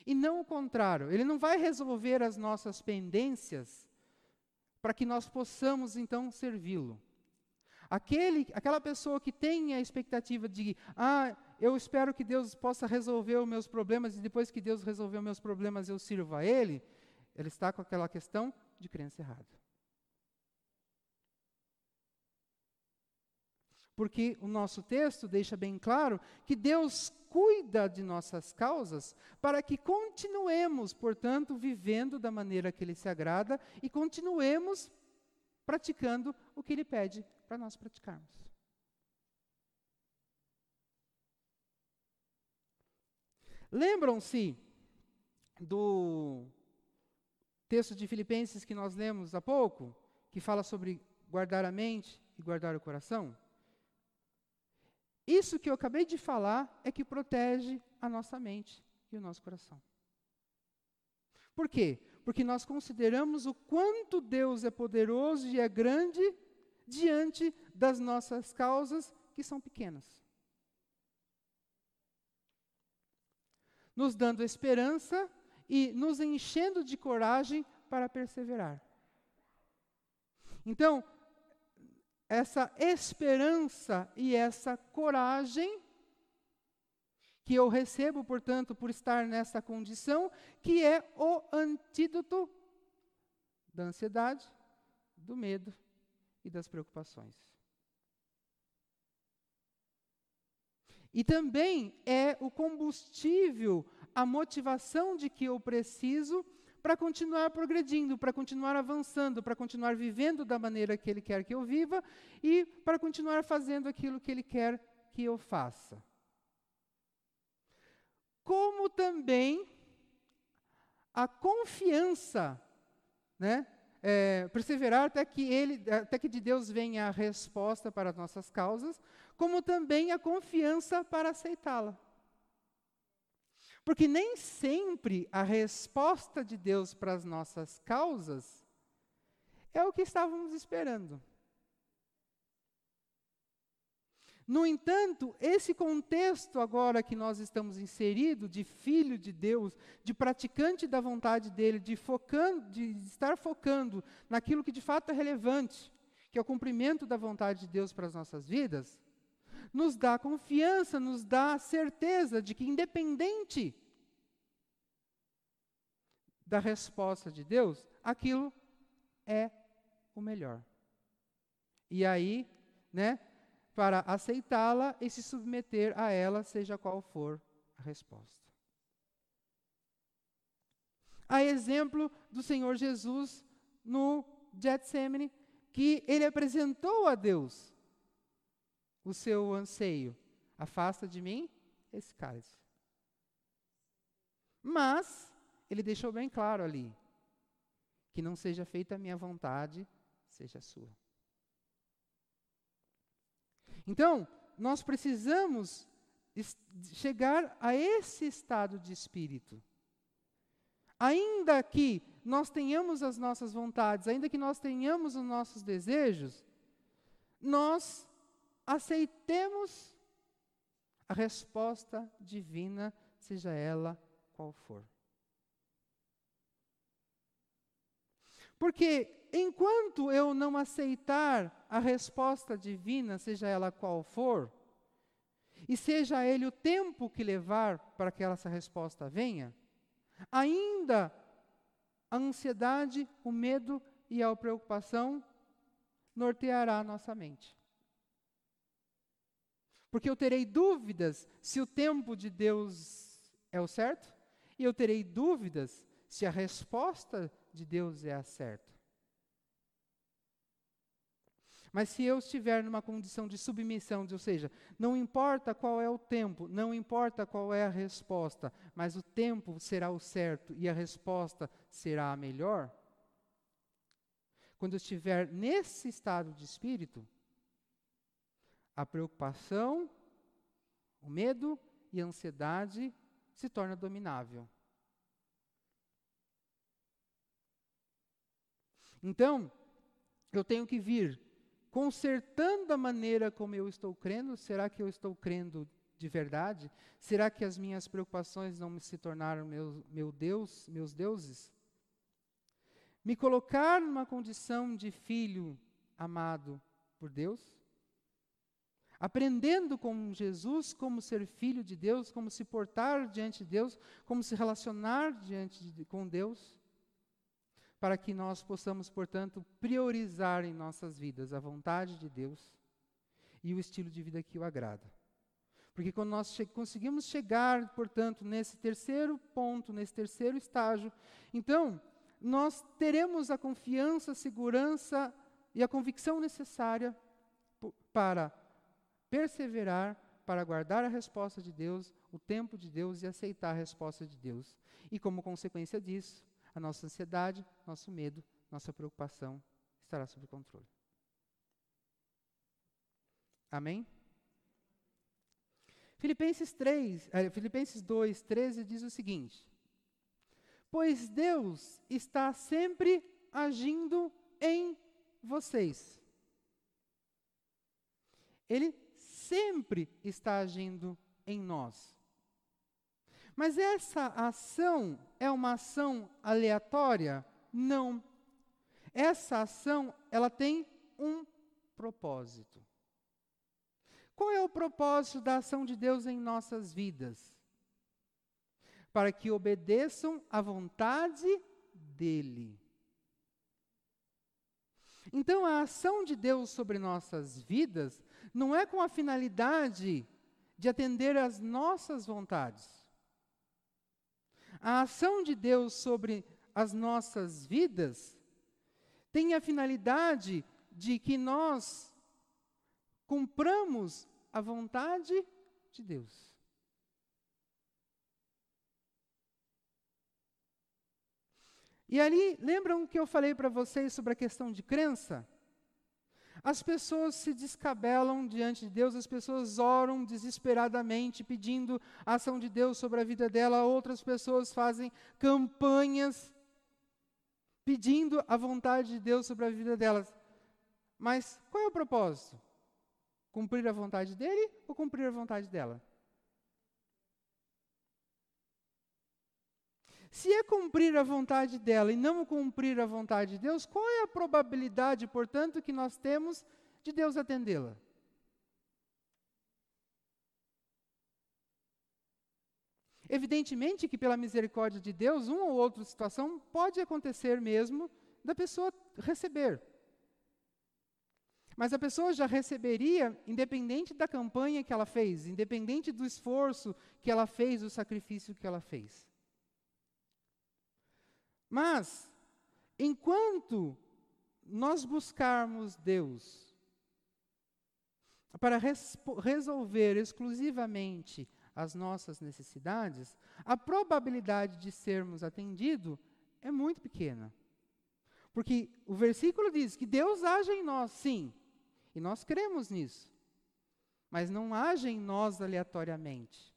E não o contrário, Ele não vai resolver as nossas pendências para que nós possamos então servi-lo. Aquele, aquela pessoa que tem a expectativa de, ah, eu espero que Deus possa resolver os meus problemas e depois que Deus resolver os meus problemas eu sirvo a Ele, ele está com aquela questão de crença errada. Porque o nosso texto deixa bem claro que Deus cuida de nossas causas para que continuemos, portanto, vivendo da maneira que Ele se agrada e continuemos praticando o que Ele pede para nós praticarmos. Lembram-se do texto de Filipenses que nós lemos há pouco, que fala sobre guardar a mente e guardar o coração? Isso que eu acabei de falar é que protege a nossa mente e o nosso coração. Por quê? Porque nós consideramos o quanto Deus é poderoso e é grande diante das nossas causas que são pequenas. Nos dando esperança e nos enchendo de coragem para perseverar. Então, essa esperança e essa coragem que eu recebo, portanto, por estar nessa condição, que é o antídoto da ansiedade, do medo e das preocupações. E também é o combustível, a motivação de que eu preciso para continuar progredindo, para continuar avançando, para continuar vivendo da maneira que Ele quer que eu viva e para continuar fazendo aquilo que Ele quer que eu faça. Como também a confiança, né? É, perseverar até que ele, até que de Deus venha a resposta para as nossas causas, como também a confiança para aceitá-la. Porque nem sempre a resposta de Deus para as nossas causas é o que estávamos esperando. No entanto, esse contexto agora que nós estamos inseridos, de filho de Deus, de praticante da vontade dele, de, focando, de estar focando naquilo que de fato é relevante, que é o cumprimento da vontade de Deus para as nossas vidas, nos dá confiança, nos dá certeza de que, independente da resposta de Deus, aquilo é o melhor. E aí, né, para aceitá-la e se submeter a ela, seja qual for a resposta. A exemplo do Senhor Jesus no Getsemane, que ele apresentou a Deus o seu anseio. Afasta de mim esse cálice. Mas, ele deixou bem claro ali: que não seja feita a minha vontade, seja a sua. Então, nós precisamos chegar a esse estado de espírito. Ainda que nós tenhamos as nossas vontades, ainda que nós tenhamos os nossos desejos, nós aceitemos a resposta divina, seja ela qual for. Porque enquanto eu não aceitar a resposta divina, seja ela qual for, e seja ele o tempo que levar para que essa resposta venha, ainda a ansiedade, o medo e a preocupação norteará a nossa mente. Porque eu terei dúvidas se o tempo de Deus é o certo, e eu terei dúvidas se a resposta de Deus é a certa. Mas se eu estiver numa condição de submissão, ou seja, não importa qual é o tempo, não importa qual é a resposta, mas o tempo será o certo e a resposta será a melhor. Quando eu estiver nesse estado de espírito, a preocupação, o medo e a ansiedade se torna dominável. Então, eu tenho que vir consertando a maneira como eu estou crendo. Será que eu estou crendo de verdade? Será que as minhas preocupações não se tornaram meu, meu Deus, meus deuses? Me colocar numa condição de filho amado por Deus aprendendo com Jesus como ser filho de Deus, como se portar diante de Deus, como se relacionar diante de, com Deus, para que nós possamos, portanto, priorizar em nossas vidas a vontade de Deus e o estilo de vida que o agrada. Porque quando nós che conseguimos chegar, portanto, nesse terceiro ponto, nesse terceiro estágio, então nós teremos a confiança, a segurança e a convicção necessária para perseverar, para guardar a resposta de Deus, o tempo de Deus e aceitar a resposta de Deus. E como consequência disso, a nossa ansiedade, nosso medo, nossa preocupação estará sob controle. Amém? Filipenses 3, eh, Filipenses 2, 13 diz o seguinte: Pois Deus está sempre agindo em vocês. Ele sempre está agindo em nós. Mas essa ação é uma ação aleatória? Não. Essa ação, ela tem um propósito. Qual é o propósito da ação de Deus em nossas vidas? Para que obedeçam à vontade dEle. Então, a ação de Deus sobre nossas vidas não é com a finalidade de atender às nossas vontades. A ação de Deus sobre as nossas vidas tem a finalidade de que nós cumpramos a vontade de Deus. E ali, lembram que eu falei para vocês sobre a questão de crença? As pessoas se descabelam diante de Deus, as pessoas oram desesperadamente pedindo a ação de Deus sobre a vida dela, outras pessoas fazem campanhas pedindo a vontade de Deus sobre a vida delas. Mas qual é o propósito? Cumprir a vontade dele ou cumprir a vontade dela? Se é cumprir a vontade dela e não cumprir a vontade de Deus, qual é a probabilidade, portanto, que nós temos de Deus atendê-la? Evidentemente que, pela misericórdia de Deus, uma ou outra situação pode acontecer mesmo da pessoa receber. Mas a pessoa já receberia, independente da campanha que ela fez, independente do esforço que ela fez, do sacrifício que ela fez. Mas, enquanto nós buscarmos Deus para res resolver exclusivamente as nossas necessidades, a probabilidade de sermos atendidos é muito pequena. Porque o versículo diz que Deus age em nós, sim, e nós cremos nisso. Mas não age em nós aleatoriamente.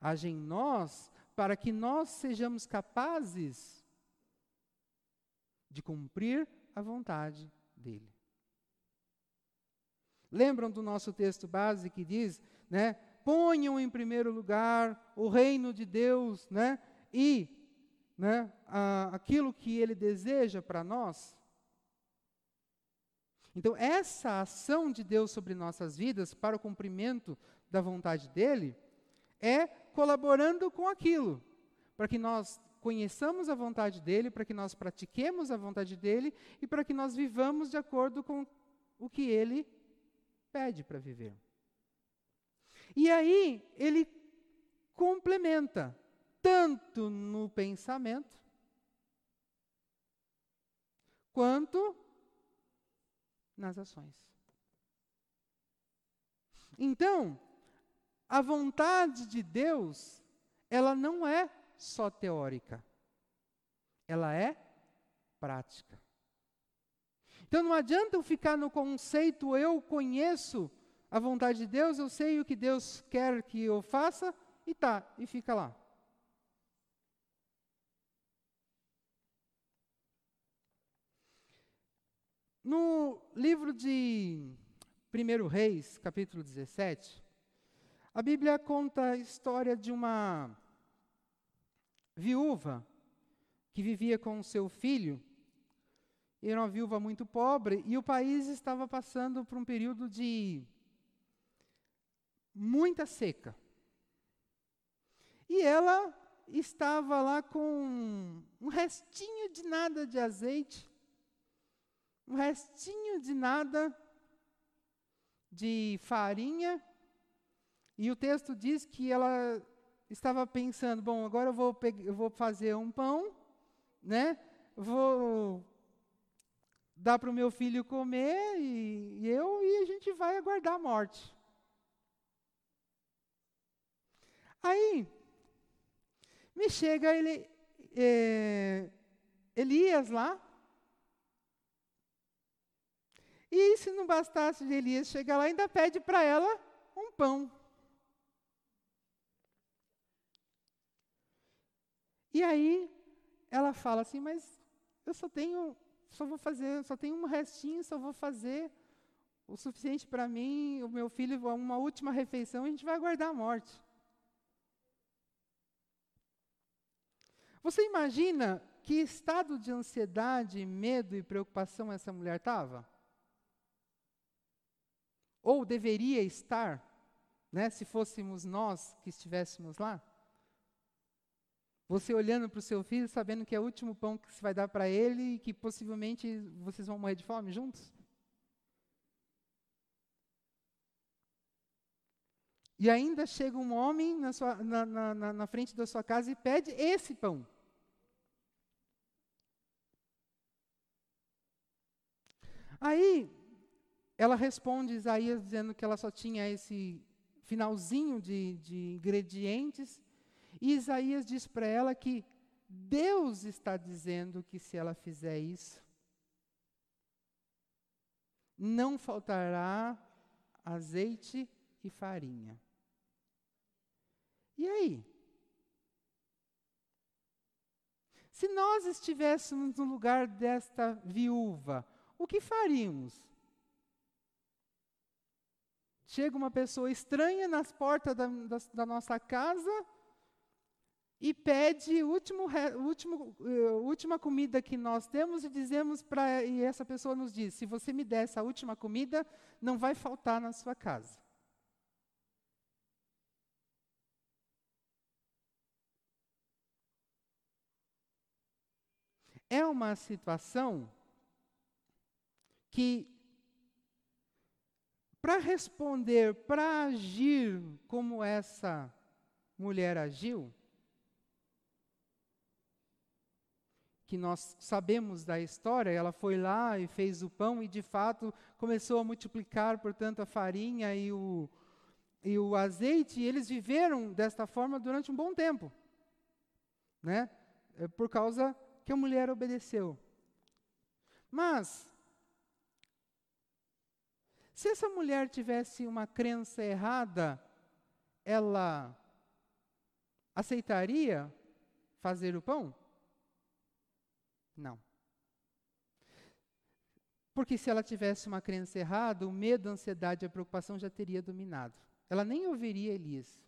Age em nós para que nós sejamos capazes de cumprir a vontade dele. Lembram do nosso texto base que diz, né? Ponham em primeiro lugar o reino de Deus, né? E né, a, aquilo que ele deseja para nós. Então, essa ação de Deus sobre nossas vidas para o cumprimento da vontade dele é colaborando com aquilo, para que nós conheçamos a vontade dele, para que nós pratiquemos a vontade dele e para que nós vivamos de acordo com o que ele pede para viver. E aí, ele complementa, tanto no pensamento, quanto nas ações. Então, a vontade de Deus, ela não é só teórica, ela é prática. Então não adianta eu ficar no conceito eu conheço a vontade de Deus, eu sei o que Deus quer que eu faça e tá, e fica lá. No livro de 1 Reis, capítulo 17, a Bíblia conta a história de uma viúva que vivia com seu filho. Era uma viúva muito pobre e o país estava passando por um período de muita seca. E ela estava lá com um restinho de nada de azeite, um restinho de nada de farinha, e o texto diz que ela estava pensando, bom, agora eu vou, eu vou fazer um pão, né? Vou dar para o meu filho comer e, e eu e a gente vai aguardar a morte. Aí me chega ele, é, Elias lá. E se não bastasse de Elias chegar lá, ainda pede para ela um pão. E aí ela fala assim, mas eu só tenho, só vou fazer, só tenho um restinho, só vou fazer o suficiente para mim, o meu filho, uma última refeição, a gente vai aguardar a morte. Você imagina que estado de ansiedade, medo e preocupação essa mulher estava? Ou deveria estar, né, se fôssemos nós que estivéssemos lá? Você olhando para o seu filho, sabendo que é o último pão que você vai dar para ele e que possivelmente vocês vão morrer de fome juntos? E ainda chega um homem na, sua, na, na, na frente da sua casa e pede esse pão. Aí, ela responde Isaías dizendo que ela só tinha esse finalzinho de, de ingredientes, e Isaías diz para ela que Deus está dizendo que se ela fizer isso, não faltará azeite e farinha. E aí? Se nós estivéssemos no lugar desta viúva, o que faríamos? Chega uma pessoa estranha nas portas da, da, da nossa casa e pede último, último, uh, última comida que nós temos e dizemos para e essa pessoa nos diz: se você me der essa última comida, não vai faltar na sua casa. É uma situação que, para responder, para agir como essa mulher agiu, que nós sabemos da história, ela foi lá e fez o pão e de fato começou a multiplicar, portanto, a farinha e o, e o azeite, e eles viveram desta forma durante um bom tempo, né? É por causa que a mulher obedeceu. Mas se essa mulher tivesse uma crença errada, ela aceitaria fazer o pão? Não. Porque se ela tivesse uma crença errada, o medo, a ansiedade e a preocupação já teria dominado. Ela nem ouviria Elias.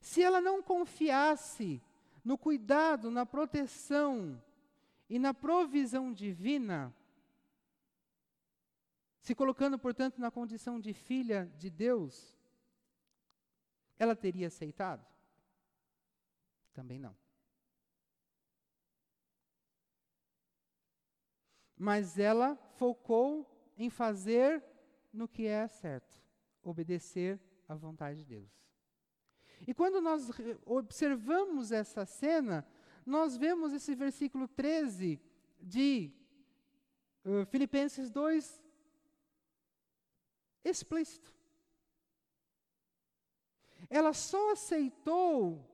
Se ela não confiasse no cuidado, na proteção e na provisão divina, se colocando, portanto, na condição de filha de Deus, ela teria aceitado? Também não. Mas ela focou em fazer no que é certo, obedecer à vontade de Deus. E quando nós observamos essa cena, nós vemos esse versículo 13 de uh, Filipenses 2, explícito. Ela só aceitou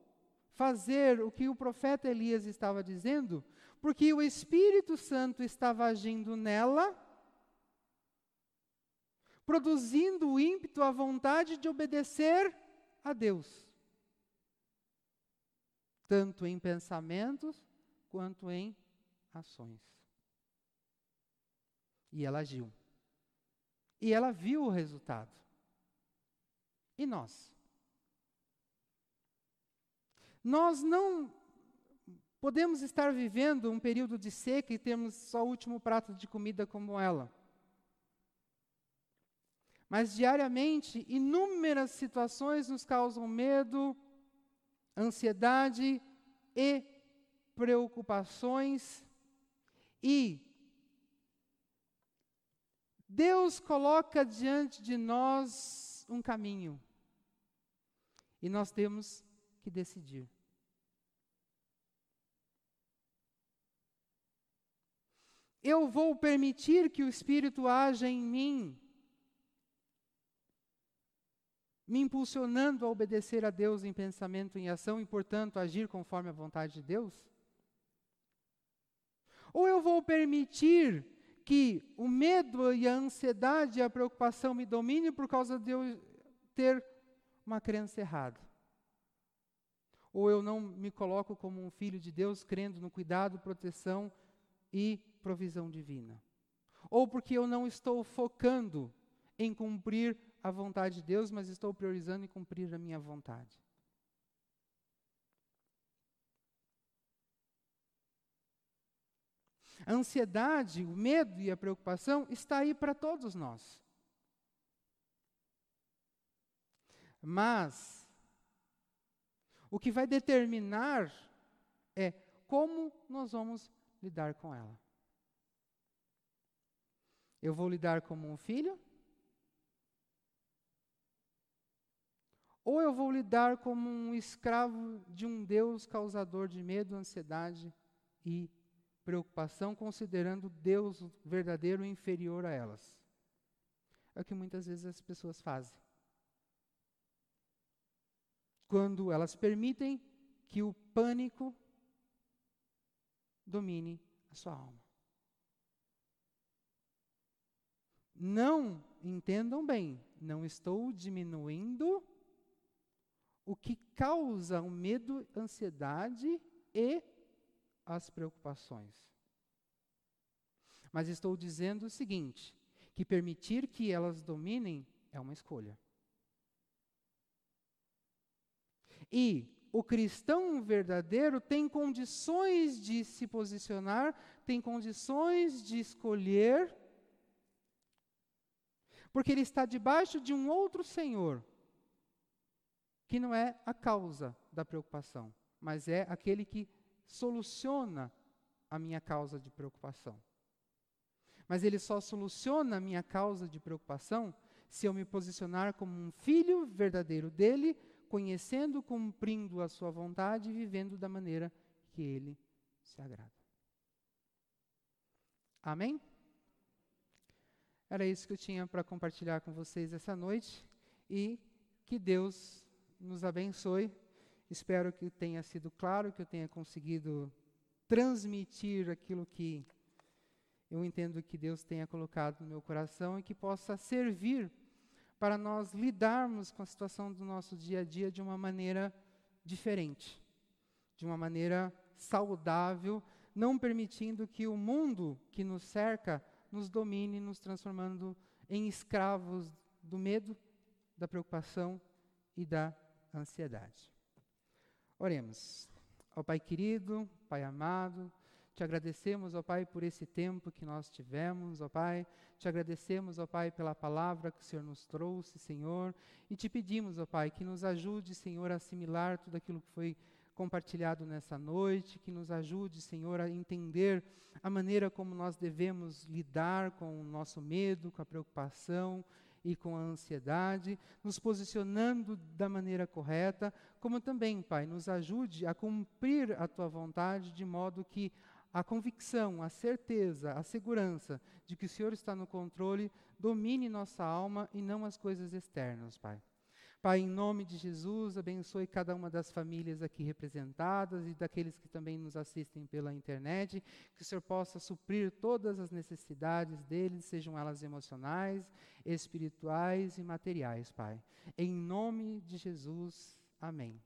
fazer o que o profeta Elias estava dizendo, porque o Espírito Santo estava agindo nela, produzindo o ímpeto, a vontade de obedecer a Deus, tanto em pensamentos quanto em ações. E ela agiu. E ela viu o resultado. E nós? Nós não podemos estar vivendo um período de seca e termos só o último prato de comida como ela. Mas diariamente, inúmeras situações nos causam medo, ansiedade e preocupações. E Deus coloca diante de nós um caminho. E nós temos que decidir. Eu vou permitir que o Espírito haja em mim, me impulsionando a obedecer a Deus em pensamento e em ação e, portanto, agir conforme a vontade de Deus? Ou eu vou permitir que o medo e a ansiedade e a preocupação me dominem por causa de eu ter uma crença errada? Ou eu não me coloco como um filho de Deus, crendo no cuidado, proteção e provisão divina. Ou porque eu não estou focando em cumprir a vontade de Deus, mas estou priorizando em cumprir a minha vontade. A ansiedade, o medo e a preocupação está aí para todos nós. Mas o que vai determinar é como nós vamos lidar com ela. Eu vou lidar como um filho? Ou eu vou lidar como um escravo de um Deus causador de medo, ansiedade e preocupação, considerando Deus verdadeiro inferior a elas? É o que muitas vezes as pessoas fazem. Quando elas permitem que o pânico domine a sua alma. Não, entendam bem, não estou diminuindo o que causa o medo, ansiedade e as preocupações. Mas estou dizendo o seguinte: que permitir que elas dominem é uma escolha. E o cristão verdadeiro tem condições de se posicionar, tem condições de escolher porque ele está debaixo de um outro Senhor, que não é a causa da preocupação, mas é aquele que soluciona a minha causa de preocupação. Mas ele só soluciona a minha causa de preocupação se eu me posicionar como um filho verdadeiro dele, conhecendo, cumprindo a sua vontade e vivendo da maneira que ele se agrada. Amém? Era isso que eu tinha para compartilhar com vocês essa noite e que Deus nos abençoe. Espero que tenha sido claro, que eu tenha conseguido transmitir aquilo que eu entendo que Deus tenha colocado no meu coração e que possa servir para nós lidarmos com a situação do nosso dia a dia de uma maneira diferente, de uma maneira saudável, não permitindo que o mundo que nos cerca nos domine, nos transformando em escravos do medo, da preocupação e da ansiedade. Oremos. Ó Pai querido, Pai amado, te agradecemos, ó Pai, por esse tempo que nós tivemos, ó Pai. Te agradecemos, ó Pai, pela palavra que o Senhor nos trouxe, Senhor. E te pedimos, ó Pai, que nos ajude, Senhor, a assimilar tudo aquilo que foi compartilhado nessa noite, que nos ajude, Senhor, a entender a maneira como nós devemos lidar com o nosso medo, com a preocupação e com a ansiedade, nos posicionando da maneira correta, como também, Pai, nos ajude a cumprir a tua vontade de modo que a convicção, a certeza, a segurança de que o Senhor está no controle domine nossa alma e não as coisas externas, Pai. Pai, em nome de Jesus, abençoe cada uma das famílias aqui representadas e daqueles que também nos assistem pela internet, que o Senhor possa suprir todas as necessidades deles, sejam elas emocionais, espirituais e materiais, Pai. Em nome de Jesus, amém.